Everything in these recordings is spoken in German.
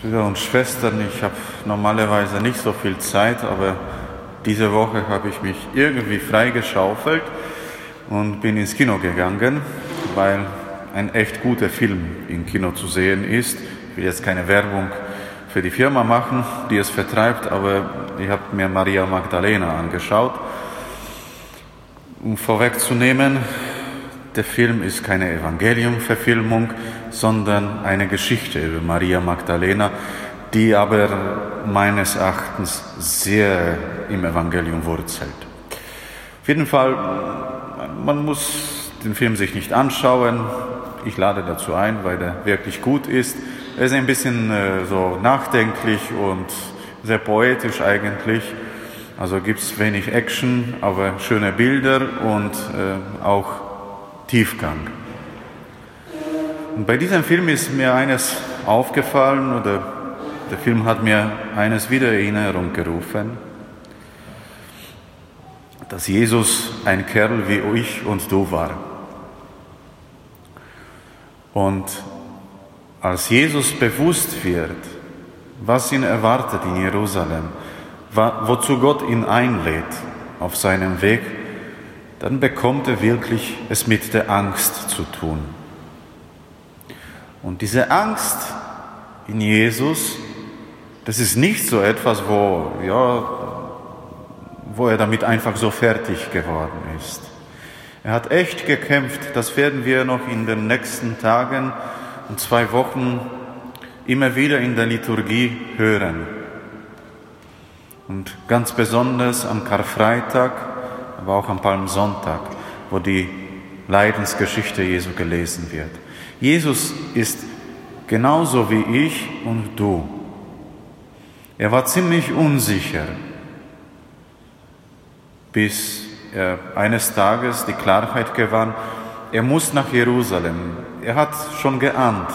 Brüder und Schwestern, ich habe normalerweise nicht so viel Zeit, aber diese Woche habe ich mich irgendwie freigeschaufelt und bin ins Kino gegangen, weil ein echt guter Film im Kino zu sehen ist. Ich will jetzt keine Werbung für die Firma machen, die es vertreibt, aber ich habe mir Maria Magdalena angeschaut. Um vorwegzunehmen, der Film ist keine Evangeliumverfilmung, sondern eine Geschichte über Maria Magdalena, die aber meines Erachtens sehr im Evangelium wurzelt. Auf jeden Fall, man muss den Film sich nicht anschauen. Ich lade dazu ein, weil er wirklich gut ist. Er ist ein bisschen äh, so nachdenklich und sehr poetisch eigentlich. Also gibt es wenig Action, aber schöne Bilder und äh, auch Tiefgang. Und bei diesem Film ist mir eines aufgefallen oder der Film hat mir eines wieder in Erinnerung gerufen, dass Jesus ein Kerl wie ich und du war. Und als Jesus bewusst wird, was ihn erwartet in Jerusalem, wozu Gott ihn einlädt auf seinem Weg, dann bekommt er wirklich es mit der Angst zu tun. Und diese Angst in Jesus, das ist nicht so etwas, wo, ja, wo er damit einfach so fertig geworden ist. Er hat echt gekämpft, das werden wir noch in den nächsten Tagen und zwei Wochen immer wieder in der Liturgie hören. Und ganz besonders am Karfreitag, aber auch am Palmsonntag, wo die Leidensgeschichte Jesu gelesen wird. Jesus ist genauso wie ich und du. Er war ziemlich unsicher, bis er eines Tages die Klarheit gewann, er muss nach Jerusalem. Er hat schon geahnt,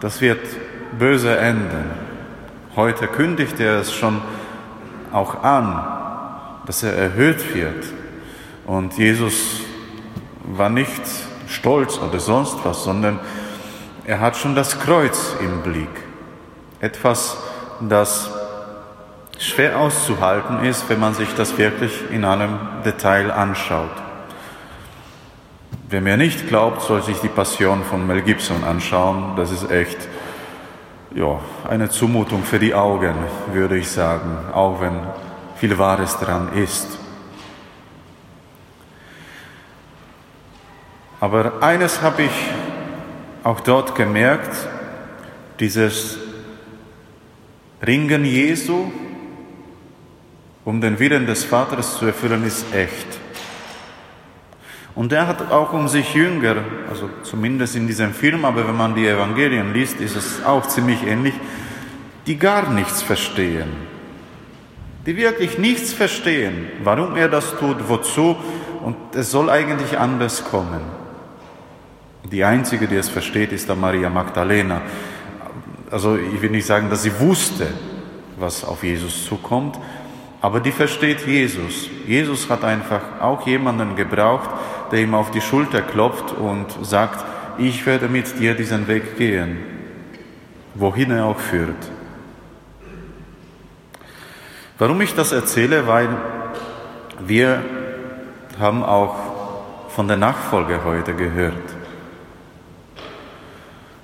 das wird böse enden. Heute kündigt er es schon auch an, dass er erhöht wird. Und Jesus war nicht stolz oder sonst was, sondern er hat schon das Kreuz im Blick. Etwas, das schwer auszuhalten ist, wenn man sich das wirklich in einem Detail anschaut. Wer mir nicht glaubt, soll sich die Passion von Mel Gibson anschauen. Das ist echt ja, eine Zumutung für die Augen, würde ich sagen, auch wenn viel Wahres dran ist. Aber eines habe ich auch dort gemerkt, dieses Ringen Jesu, um den Willen des Vaters zu erfüllen, ist echt. Und er hat auch um sich Jünger, also zumindest in diesem Film, aber wenn man die Evangelien liest, ist es auch ziemlich ähnlich, die gar nichts verstehen. Die wirklich nichts verstehen, warum er das tut, wozu, und es soll eigentlich anders kommen. Die einzige, die es versteht, ist der Maria Magdalena. Also ich will nicht sagen, dass sie wusste, was auf Jesus zukommt, aber die versteht Jesus. Jesus hat einfach auch jemanden gebraucht, der ihm auf die Schulter klopft und sagt, ich werde mit dir diesen Weg gehen, wohin er auch führt. Warum ich das erzähle? Weil wir haben auch von der Nachfolge heute gehört,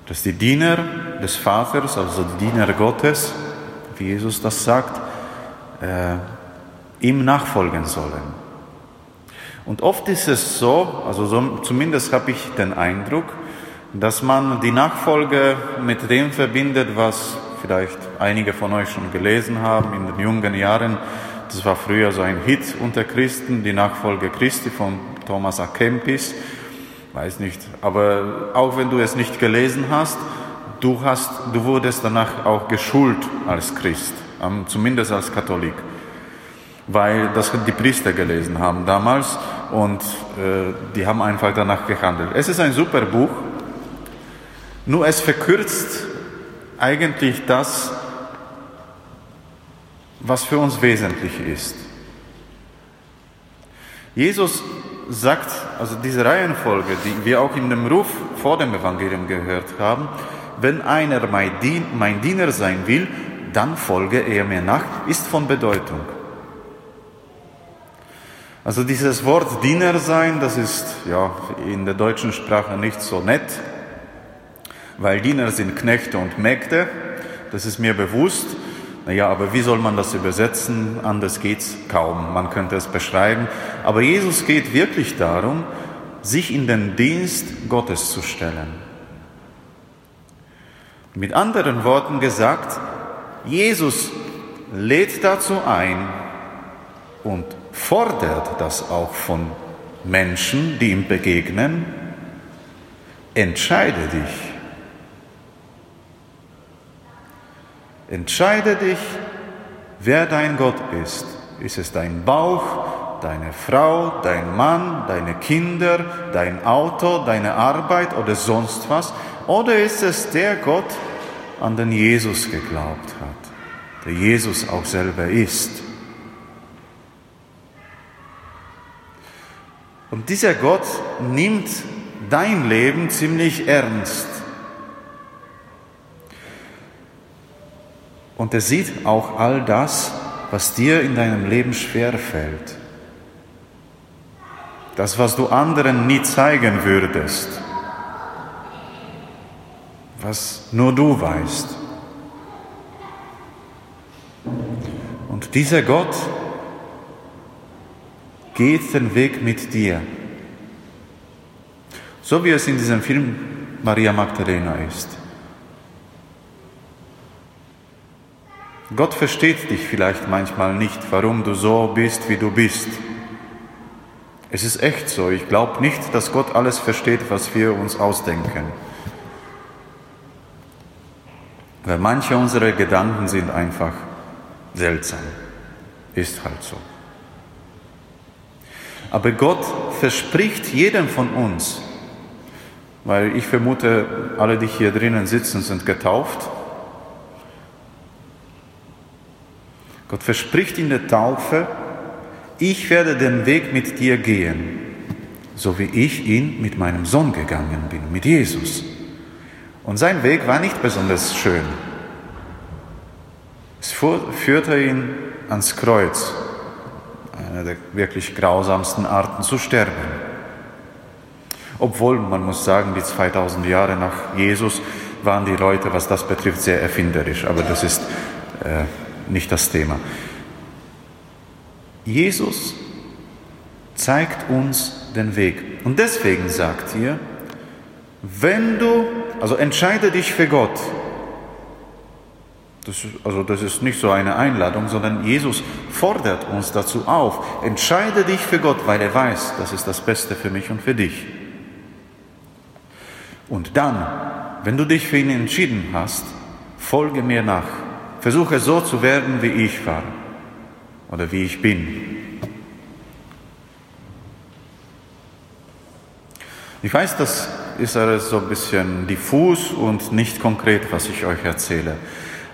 dass die Diener des Vaters, also die Diener Gottes, wie Jesus das sagt, äh, ihm nachfolgen sollen. Und oft ist es so, also so, zumindest habe ich den Eindruck, dass man die Nachfolge mit dem verbindet, was vielleicht einige von euch schon gelesen haben in den jungen Jahren. Das war früher so ein Hit unter Christen, die Nachfolge Christi von Thomas A. Kempis. Weiß nicht, aber auch wenn du es nicht gelesen hast, du hast, du wurdest danach auch geschult als Christ, zumindest als Katholik weil das die Priester gelesen haben damals und äh, die haben einfach danach gehandelt. Es ist ein super Buch, nur es verkürzt eigentlich das, was für uns wesentlich ist. Jesus sagt, also diese Reihenfolge, die wir auch in dem Ruf vor dem Evangelium gehört haben, wenn einer mein Diener sein will, dann folge er mir nach, ist von Bedeutung. Also dieses Wort Diener sein, das ist ja in der deutschen Sprache nicht so nett, weil Diener sind Knechte und Mägde, das ist mir bewusst. Naja, aber wie soll man das übersetzen? Anders geht's kaum. Man könnte es beschreiben. Aber Jesus geht wirklich darum, sich in den Dienst Gottes zu stellen. Mit anderen Worten gesagt, Jesus lädt dazu ein und fordert das auch von Menschen, die ihm begegnen. Entscheide dich Entscheide dich, wer dein Gott ist. Ist es dein Bauch, deine Frau, dein Mann, deine Kinder, dein Auto, deine Arbeit oder sonst was? Oder ist es der Gott, an den Jesus geglaubt hat, der Jesus auch selber ist? Und dieser Gott nimmt dein Leben ziemlich ernst. Und er sieht auch all das, was dir in deinem Leben schwer fällt. Das, was du anderen nie zeigen würdest. Was nur du weißt. Und dieser Gott geht den Weg mit dir. So wie es in diesem Film Maria Magdalena ist. Gott versteht dich vielleicht manchmal nicht, warum du so bist, wie du bist. Es ist echt so. Ich glaube nicht, dass Gott alles versteht, was wir uns ausdenken. Weil manche unserer Gedanken sind einfach seltsam. Ist halt so. Aber Gott verspricht jedem von uns, weil ich vermute, alle, die hier drinnen sitzen, sind getauft Gott verspricht in der Taufe, ich werde den Weg mit dir gehen, so wie ich ihn mit meinem Sohn gegangen bin, mit Jesus. Und sein Weg war nicht besonders schön. Es führte ihn ans Kreuz, eine der wirklich grausamsten Arten zu sterben. Obwohl, man muss sagen, die 2000 Jahre nach Jesus waren die Leute, was das betrifft, sehr erfinderisch. Aber das ist äh, nicht das Thema. Jesus zeigt uns den Weg. Und deswegen sagt ihr, wenn du, also entscheide dich für Gott. Das, also das ist nicht so eine Einladung, sondern Jesus fordert uns dazu auf. Entscheide dich für Gott, weil er weiß, das ist das Beste für mich und für dich. Und dann, wenn du dich für ihn entschieden hast, folge mir nach. Versuche so zu werden, wie ich war oder wie ich bin. Ich weiß, das ist alles so ein bisschen diffus und nicht konkret, was ich euch erzähle,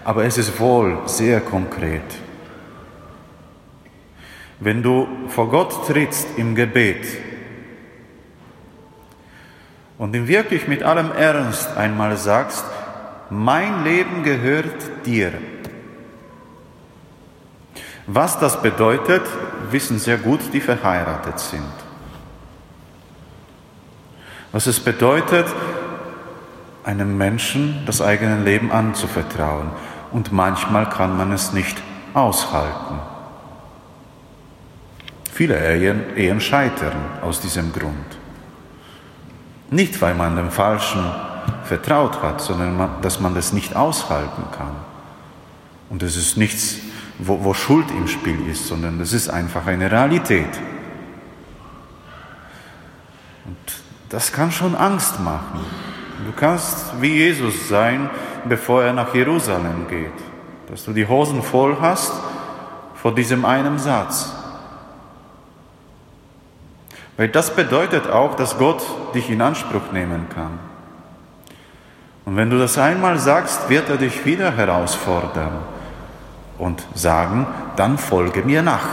aber es ist wohl sehr konkret. Wenn du vor Gott trittst im Gebet und ihm wirklich mit allem Ernst einmal sagst, mein Leben gehört dir. Was das bedeutet, wissen sehr gut, die verheiratet sind. Was es bedeutet, einem Menschen das eigene Leben anzuvertrauen. Und manchmal kann man es nicht aushalten. Viele Ehen, Ehen scheitern aus diesem Grund. Nicht, weil man dem Falschen vertraut hat, sondern dass man das nicht aushalten kann. Und es ist nichts wo, wo Schuld im Spiel ist, sondern das ist einfach eine Realität. Und das kann schon Angst machen. Du kannst wie Jesus sein, bevor er nach Jerusalem geht. Dass du die Hosen voll hast vor diesem einen Satz. Weil das bedeutet auch, dass Gott dich in Anspruch nehmen kann. Und wenn du das einmal sagst, wird er dich wieder herausfordern und sagen, dann folge mir nach.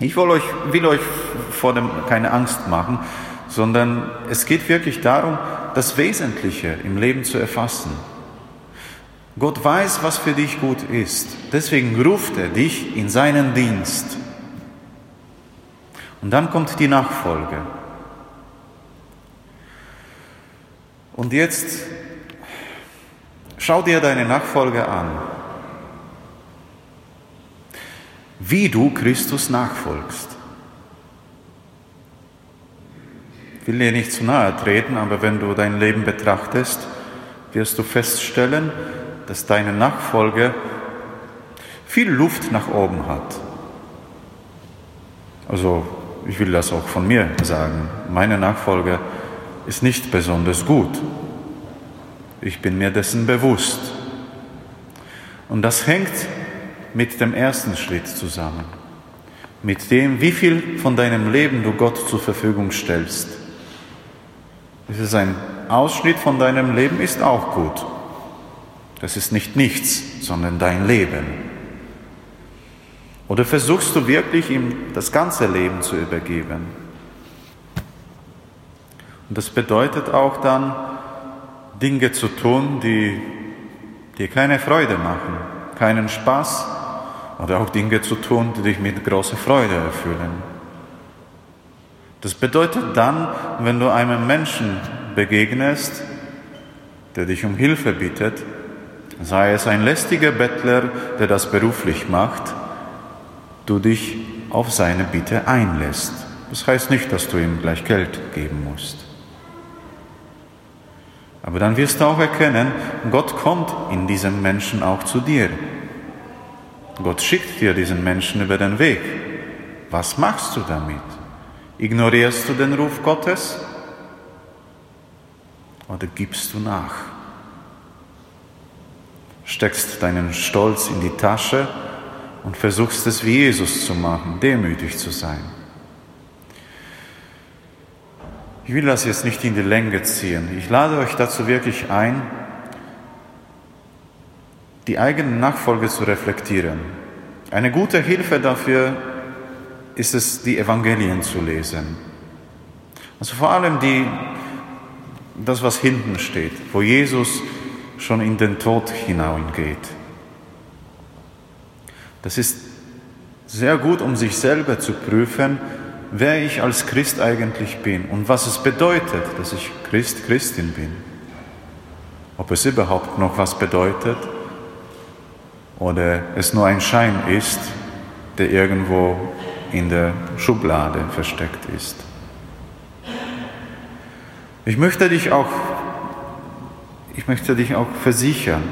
Ich will euch, will euch vor dem keine Angst machen, sondern es geht wirklich darum, das Wesentliche im Leben zu erfassen. Gott weiß, was für dich gut ist. Deswegen ruft er dich in seinen Dienst. Und dann kommt die Nachfolge. Und jetzt schau dir deine Nachfolge an. Wie du Christus nachfolgst. Ich will dir nicht zu nahe treten, aber wenn du dein Leben betrachtest, wirst du feststellen, dass deine Nachfolge viel Luft nach oben hat. Also ich will das auch von mir sagen. Meine Nachfolge ist nicht besonders gut. Ich bin mir dessen bewusst. Und das hängt mit dem ersten Schritt zusammen. Mit dem, wie viel von deinem Leben du Gott zur Verfügung stellst. Es ist ein Ausschnitt von deinem Leben, ist auch gut. Das ist nicht nichts, sondern dein Leben. Oder versuchst du wirklich ihm das ganze Leben zu übergeben? Und das bedeutet auch dann, Dinge zu tun, die dir keine Freude machen, keinen Spaß, oder auch Dinge zu tun, die dich mit großer Freude erfüllen. Das bedeutet dann, wenn du einem Menschen begegnest, der dich um Hilfe bittet, sei es ein lästiger Bettler, der das beruflich macht, du dich auf seine Bitte einlässt. Das heißt nicht, dass du ihm gleich Geld geben musst. Aber dann wirst du auch erkennen, Gott kommt in diesem Menschen auch zu dir. Gott schickt dir diesen Menschen über den Weg. Was machst du damit? Ignorierst du den Ruf Gottes oder gibst du nach? Steckst deinen Stolz in die Tasche und versuchst es wie Jesus zu machen, demütig zu sein. Ich will das jetzt nicht in die Länge ziehen. Ich lade euch dazu wirklich ein, die eigene Nachfolge zu reflektieren. Eine gute Hilfe dafür ist es, die Evangelien zu lesen. Also vor allem die, das, was hinten steht, wo Jesus schon in den Tod hineingeht. Das ist sehr gut, um sich selber zu prüfen, wer ich als Christ eigentlich bin und was es bedeutet, dass ich Christ, Christin bin. Ob es überhaupt noch was bedeutet oder es nur ein Schein ist, der irgendwo in der Schublade versteckt ist. Ich möchte dich auch, ich möchte dich auch versichern,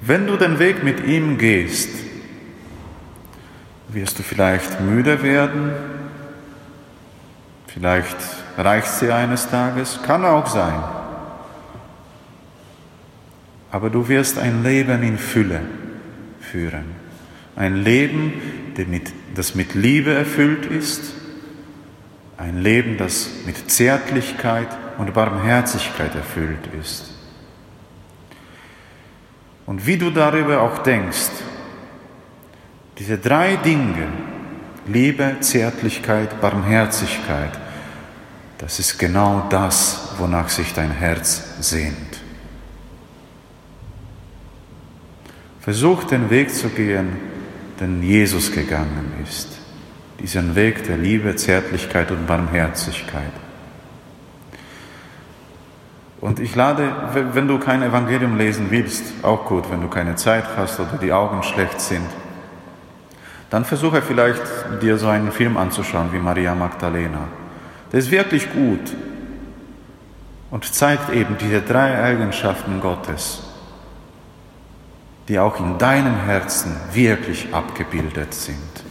wenn du den Weg mit ihm gehst, wirst du vielleicht müde werden, vielleicht reicht sie eines Tages, kann auch sein. Aber du wirst ein Leben in Fülle führen. Ein Leben, das mit Liebe erfüllt ist. Ein Leben, das mit Zärtlichkeit und Barmherzigkeit erfüllt ist. Und wie du darüber auch denkst, diese drei Dinge, Liebe, Zärtlichkeit, Barmherzigkeit, das ist genau das, wonach sich dein Herz sehnt. Versuch den Weg zu gehen, den Jesus gegangen ist. Diesen Weg der Liebe, Zärtlichkeit und Barmherzigkeit. Und ich lade, wenn du kein Evangelium lesen willst, auch gut, wenn du keine Zeit hast oder die Augen schlecht sind, dann versuche vielleicht dir so einen Film anzuschauen wie Maria Magdalena. Der ist wirklich gut und zeigt eben diese drei Eigenschaften Gottes, die auch in deinem Herzen wirklich abgebildet sind.